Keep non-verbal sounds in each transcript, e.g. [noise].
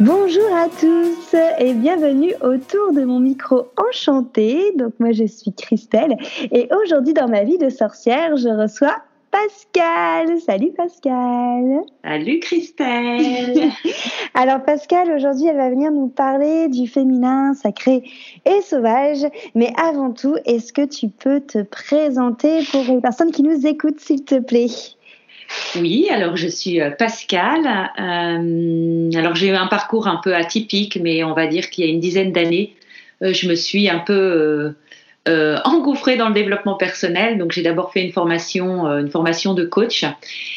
Bonjour à tous et bienvenue autour de mon micro enchanté. Donc moi je suis Christelle et aujourd'hui dans ma vie de sorcière je reçois Pascal. Salut Pascal. Salut Christelle. [laughs] Alors Pascal, aujourd'hui elle va venir nous parler du féminin sacré et sauvage. Mais avant tout, est-ce que tu peux te présenter pour les personnes qui nous écoutent s'il te plaît? Oui, alors je suis euh, Pascal. Euh, alors j'ai eu un parcours un peu atypique, mais on va dire qu'il y a une dizaine d'années, euh, je me suis un peu engouffrée dans le développement personnel. Donc j'ai d'abord fait une formation, une formation de coach,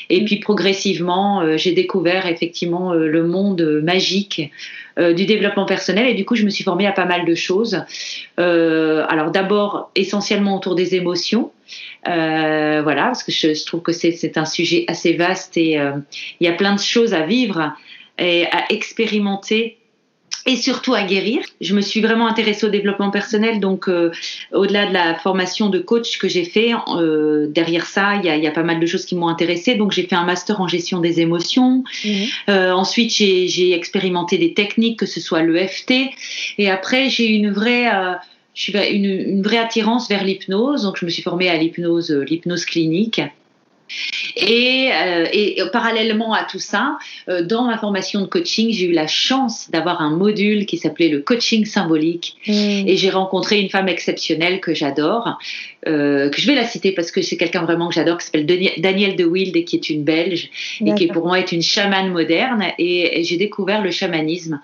et puis progressivement j'ai découvert effectivement le monde magique du développement personnel et du coup je me suis formée à pas mal de choses. alors d'abord essentiellement autour des émotions. Euh, voilà, parce que je, trouve que c'est un sujet assez vaste et euh, il y a plein de choses à vivre et à expérimenter et surtout à guérir. Je me suis vraiment intéressée au développement personnel, donc euh, au-delà de la formation de coach que j'ai fait, euh, derrière ça, il y a, y a, pas mal de choses qui m'ont intéressée. Donc j'ai fait un master en gestion des émotions. Mhm. Euh, ensuite, j'ai expérimenté des techniques, que ce soit l'EFT. Et après, j'ai une vraie je suis une, une vraie attirance vers l'hypnose. Donc, je me suis formée à l'hypnose, euh, l'hypnose clinique. Et, euh, et, parallèlement à tout ça, euh, dans ma formation de coaching, j'ai eu la chance d'avoir un module qui s'appelait le coaching symbolique. Mm. Et j'ai rencontré une femme exceptionnelle que j'adore, euh, que je vais la citer parce que c'est quelqu'un vraiment que j'adore, qui s'appelle Danielle de Wild et qui est une Belge et qui pour moi est une chamane moderne. Et, j'ai découvert le chamanisme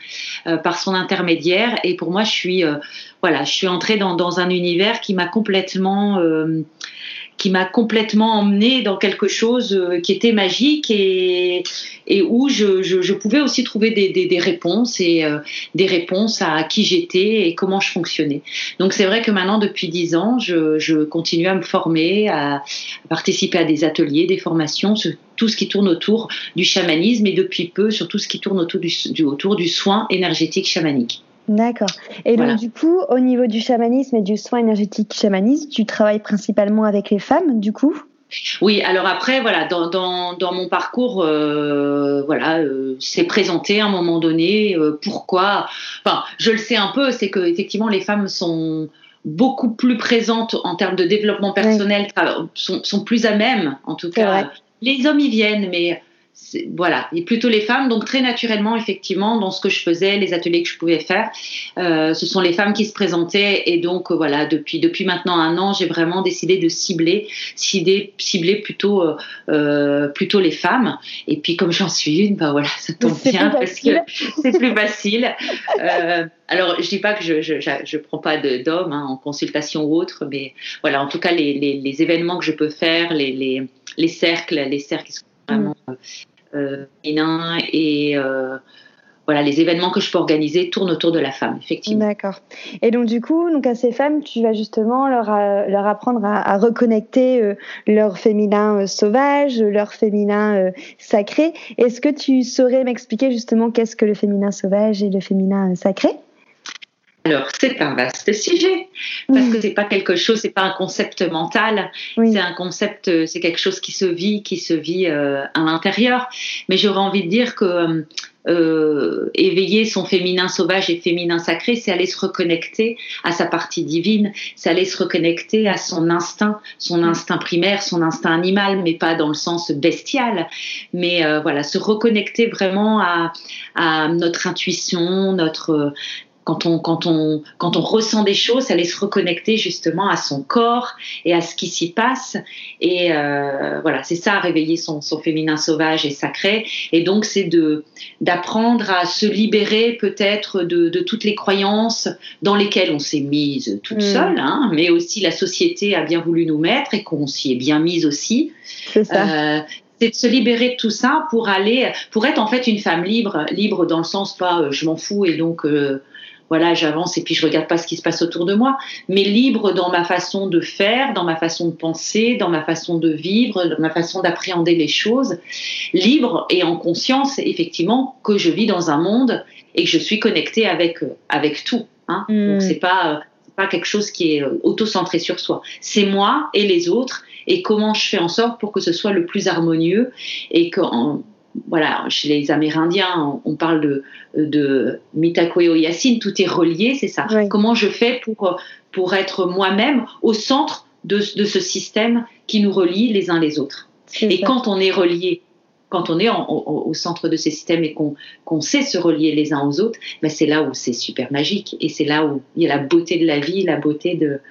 par son intermédiaire. Et pour moi, je suis, voilà, je suis entrée dans, un univers qui m'a complètement qui m'a complètement emmenée dans quelque chose euh, qui était magique et, où je, pouvais aussi trouver des, réponses et euh, des réponses à qui j'étais et comment je fonctionnais. Donc c'est vrai que maintenant, depuis dix ans, je, continue à me former, à, participer à des ateliers, des formations, sur tout ce qui tourne autour du chamanisme et depuis peu sur tout ce qui tourne autour du soin énergétique chamanique. D'accord. Et donc, du coup, au niveau du chamanisme et du soin énergétique chamanisme, tu travailles principalement avec les femmes, du coup? Oui, alors après, voilà, dans, dans, dans mon parcours, euh, voilà, euh, c'est présenté à un moment donné. Euh, pourquoi? Enfin, je le sais un peu, c'est que effectivement, les femmes sont beaucoup plus présentes en termes de développement personnel, sont, sont, plus à même, en tout cas. Les hommes y viennent, mais voilà, et plutôt les femmes. Donc très naturellement, effectivement, dans ce que je faisais, les ateliers que je pouvais faire, euh, ce sont les femmes qui se présentaient. Et donc euh, voilà, depuis depuis maintenant un an, j'ai vraiment décidé de cibler, cibler, cibler plutôt euh, plutôt les femmes. Et puis comme j'en suis une, ben voilà, ça tombe bien parce que [laughs] c'est plus facile. Alors je dis pas que je je, je, prends pas d'hommes hein, en consultation ou autre, mais voilà, en tout cas les, les, les événements que je peux faire, les, les, les cercles, les cercles vraiment euh, féminin et euh, voilà, les événements que je peux organiser tournent autour de la femme, effectivement. D'accord. Et donc du coup, donc à ces femmes, tu vas justement leur, euh, leur apprendre à, reconnecter leur féminin sauvage, leur féminin sacré. Est-ce que tu saurais m'expliquer justement qu'est-ce que le féminin sauvage et le féminin sacré? Alors, c'est un vaste sujet parce que c'est pas quelque chose, c'est pas un concept mental, c'est un concept, c'est quelque chose qui se vit, qui se vit euh, à l'intérieur. Mais j'aurais envie de dire que euh, éveiller son féminin sauvage et féminin sacré, c'est aller se reconnecter à sa partie divine, c'est aller se reconnecter à son instinct, son instinct primaire, son instinct animal, mais pas dans le sens bestial, mais euh, voilà, se reconnecter vraiment à, à notre intuition, notre quand on, quand on, quand on ressent des choses, aller se reconnecter justement à son corps et à ce qui s'y passe. Et euh, voilà, c'est ça, réveiller son, son féminin sauvage et sacré. Et donc, c'est de d'apprendre à se libérer peut-être de, de, toutes les croyances dans lesquelles on s'est mise toute mm. seule, hein, mais aussi la société a bien voulu nous mettre et qu'on s'y est bien mise aussi. C'est ça. Euh, c'est de se libérer de tout ça pour aller, pour être en fait une femme libre, libre dans le sens pas euh, je m'en fous et donc euh, voilà, j'avance et puis je regarde pas ce qui se passe autour de moi, mais libre dans ma façon de faire, dans ma façon de penser, dans ma façon de vivre, dans ma façon d'appréhender les choses, libre et en conscience effectivement que je vis dans un monde et que je suis connectée avec avec tout. Hein. Mm. Donc c'est pas pas quelque chose qui est auto-centré sur soi. C'est moi et les autres et comment je fais en sorte pour que ce soit le plus harmonieux et que voilà, chez les Amérindiens, on parle de, de Mitakweo Yassine, tout est relié, c'est ça. Comment je fais pour, pour être moi-même au centre de, de, ce système qui nous relie les uns les autres? Et quand on est relié, quand on est au, centre de ce système et qu'on sait se relier les uns aux autres, ben c'est là où c'est super magique et c'est là où il y a la beauté de la vie, la beauté de,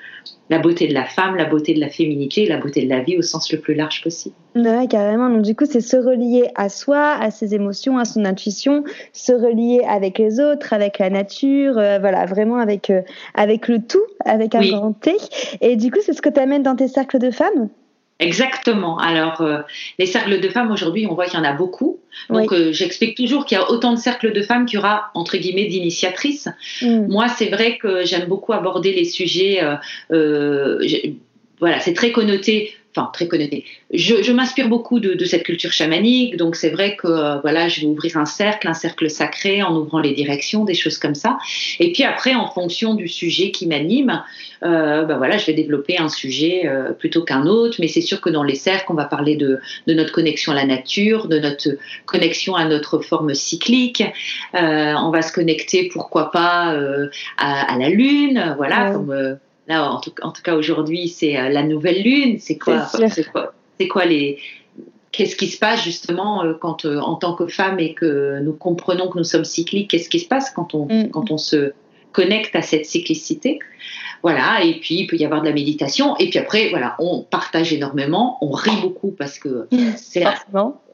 la beauté de la femme, la beauté de la féminité, la beauté de la vie au sens le plus large possible. Ouais, carrément. Donc du coup, c'est se relier à soi, à ses émotions, à son intuition, se relier avec les autres, avec la nature, euh, voilà, vraiment avec euh, avec le tout, avec un grand T. Et du coup, c'est ce que tu amènes dans tes cercles de femmes? Exactement. Alors, euh, les cercles de femmes aujourd'hui, on voit qu'il y en a beaucoup. Donc, euh, j'explique toujours qu'il y a autant de cercles de femmes qu'il y aura entre guillemets d'initiatrices. Mm. Moi, c'est vrai que j'aime beaucoup aborder les sujets. Euh, voilà, c'est très connoté enfin très connoté. Je, je m'inspire beaucoup de, de, cette culture chamanique, donc c'est vrai que euh, voilà, je vais ouvrir un cercle, un cercle sacré en ouvrant les directions, des choses comme ça. Et puis après, en fonction du sujet qui m'anime, euh, ben voilà, je vais développer un sujet euh, plutôt qu'un autre. Mais c'est sûr que dans les cercles, on va parler de, de, notre connexion à la nature, de notre connexion à notre forme cyclique. On va se connecter, pourquoi pas, à, à, la lune, voilà, comme là, en tout, cas aujourd'hui, c'est euh, la nouvelle lune. C'est quoi, c'est quoi, les, qu'est-ce qui se passe justement euh, quand, euh, en tant que femme et que nous comprenons que nous sommes cycliques, qu'est-ce qui se passe quand on, mm. quand on se connecte à cette cyclicité? Voilà, et puis il peut y avoir de la méditation, et puis après, voilà, on partage énormément, on rit beaucoup parce que c'est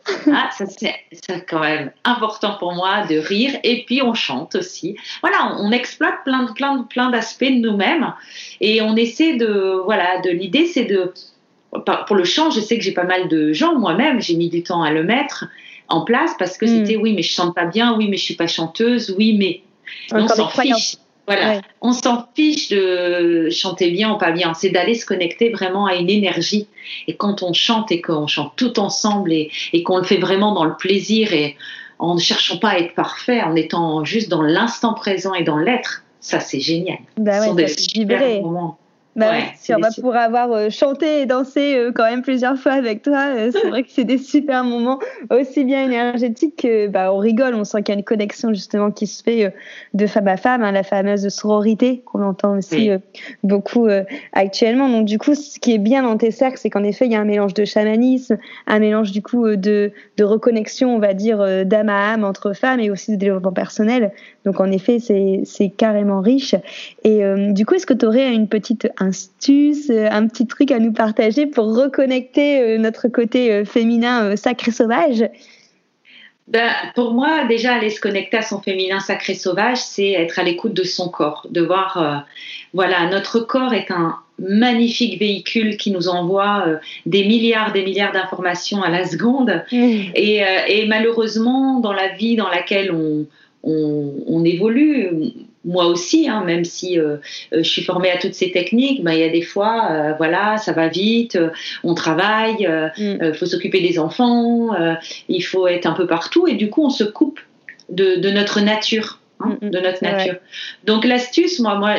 [laughs] ah, ça c'est quand même important pour moi de rire et puis on chante aussi. Voilà, on, exploite plein de plein de plein d'aspects de nous-mêmes et on essaie de voilà de l'idée c'est de pour le chant, je sais que j'ai pas mal de gens moi-même, j'ai mis du temps à le mettre en place parce que hmm. c'était oui mais je chante pas bien, oui mais je suis pas chanteuse, oui mais on s'en fiche. Voilà, on s'en fiche de chanter bien ou pas bien, c'est d'aller se connecter vraiment à une énergie. Et quand on chante et qu'on chante tout ensemble et, et qu'on le fait vraiment dans le plaisir et en ne cherchant pas à être parfait, en étant juste dans l'instant présent et dans l'être, ça c'est génial. Bah ouais, Ce sont des moments. Bah si on va pouvoir avoir euh, chanté et dansé euh, quand même plusieurs fois avec toi, euh, c'est [laughs] vrai que c'est des super moments aussi bien énergétiques que bah, on rigole, on sent qu'il y a une connexion justement qui se fait de femme à femme, hein, la fameuse sororité qu'on entend aussi beaucoup actuellement. Donc du coup, ce qui est bien dans tes cercles, c'est qu'en effet, il y a un mélange de chamanisme, un mélange du coup de, de reconnexion, on va dire, d'âme à âme entre femmes et aussi de développement personnel. Donc en effet, c'est carrément riche. Et du coup, est-ce que tu aurais une petite astuce, euh, un petit truc à nous partager pour reconnecter euh, notre côté euh, féminin sacré sauvage ben, pour moi, déjà, aller se connecter à son féminin sacré sauvage, c'est être à l'écoute de son corps, de voir, voilà, notre corps est un magnifique véhicule qui nous envoie des milliards, des milliards d'informations à la seconde. Mmh. Et, et, malheureusement, dans la vie dans laquelle on, on, on évolue, moi aussi, hein, même si euh, euh, je suis formée à toutes ces techniques, ben, il y a des fois, euh, voilà, ça va vite, on travaille, il mm. faut s'occuper des enfants, il faut être un peu partout, et du coup, on se coupe de, de notre nature, hein, mm, mm. de notre nature. Donc l'astuce, moi, moi,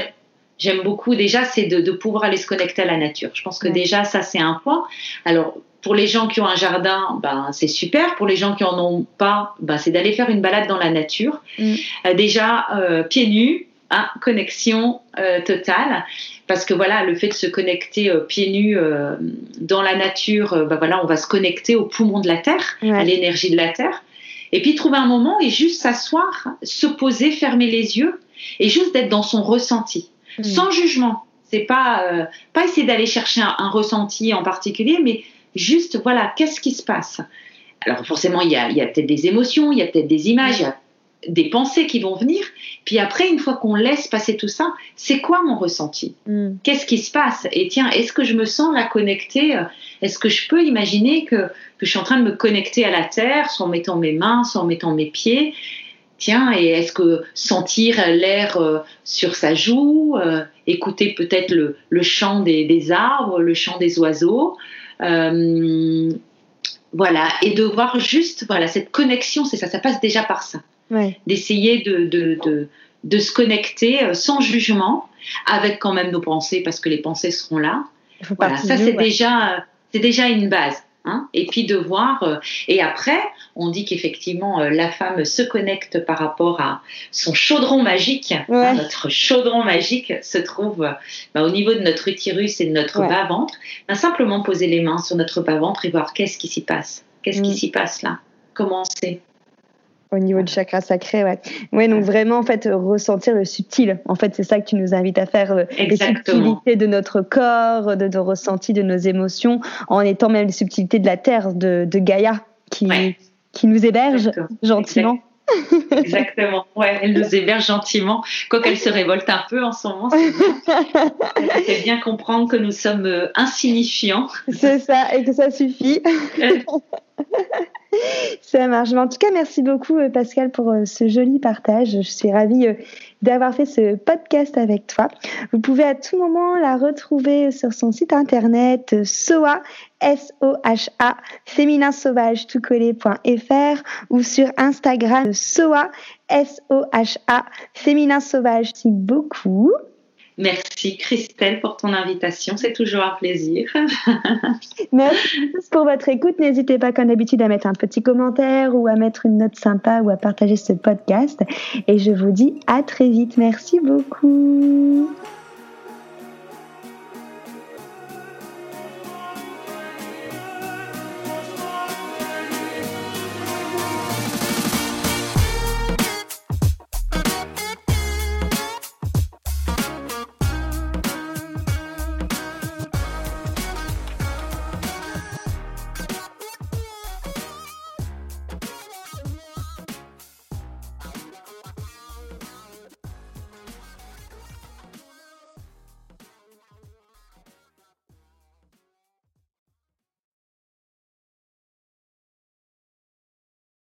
j'aime beaucoup déjà, c'est de, de, pouvoir aller se connecter à la nature. Je pense que déjà, ça, c'est un point. Alors, pour les gens qui ont un jardin, ben, c'est super. Pour les gens qui en ont pas, ben, c'est d'aller faire une balade dans la nature. Mm. Euh, déjà, euh, pieds nus, hein, connexion euh, totale. Parce que voilà, le fait de se connecter pieds nus dans la nature, ben, voilà, on va se connecter au poumon de la terre, à l'énergie de la terre. Et puis trouver un moment et juste s'asseoir, se poser, fermer les yeux et juste d'être dans son ressenti, mm. sans jugement. C'est pas pas essayer d'aller chercher un, ressenti en particulier, mais juste, voilà, qu'est-ce qui se passe? Alors forcément, il y a, peut-être des émotions, il y a peut-être des images, il y a des pensées qui vont venir. Puis après, une fois qu'on laisse passer tout ça, c'est quoi mon ressenti? Mm. Qu'est-ce qui se passe? Et tiens, est-ce que je me sens là connectée? Est-ce que je peux imaginer que, que je suis en train de me connecter à la terre, soit en mettant mes mains, soit en mettant mes pieds? Tiens, et est-ce que sentir l'air sur sa joue, écouter peut-être le, chant des, arbres, le chant des oiseaux, voilà, et de voir juste, voilà, cette connexion, c'est ça, ça passe déjà par ça. D'essayer de, de, de, se connecter sans jugement, avec quand même nos pensées, parce que les pensées seront là. Voilà, ça c'est déjà, c'est déjà une base. Hein. et puis de voir. Euh, et après, on dit qu'effectivement, euh, la femme se connecte par rapport à son chaudron magique. Hein, notre chaudron magique se trouve bah, au niveau de notre utérus et de notre bas-ventre. Bah, simplement poser les mains sur notre bas-ventre et voir qu'est-ce qui s'y passe. Qu'est-ce qui mm. s'y passe là? Comment c'est au niveau du chakra sacré, ouais. Ouais, donc vraiment, en fait, ressentir le subtil. En fait, c'est ça que tu nous invites à faire, euh, les subtilités de notre corps, de nos ressentis, de nos émotions, en étant même les subtilités de la terre, de, de Gaïa, qui, qui nous héberge gentiment. Exactement, ouais, elle nous héberge gentiment, quoiqu'elle se révolte un peu en ce moment. C'est bien comprendre que nous sommes euh, insignifiants. C'est ça, et que ça suffit. [laughs] [laughs] Ça marche. en tout cas, merci beaucoup euh, Pascal pour euh, ce joli partage. Je suis ravie euh, d'avoir fait ce podcast avec toi. Vous pouvez à tout moment la retrouver sur son site internet SOA, S-O-H-A, féminin tout ou sur Instagram SOA, S-O-H-A, féminin sauvage. Merci beaucoup. Merci Christelle pour ton invitation, c'est toujours un plaisir. [laughs] Merci pour votre écoute. N'hésitez pas comme d'habitude à mettre un petit commentaire ou à mettre une note sympa ou à partager ce podcast. Et je vous dis à très vite. Merci beaucoup.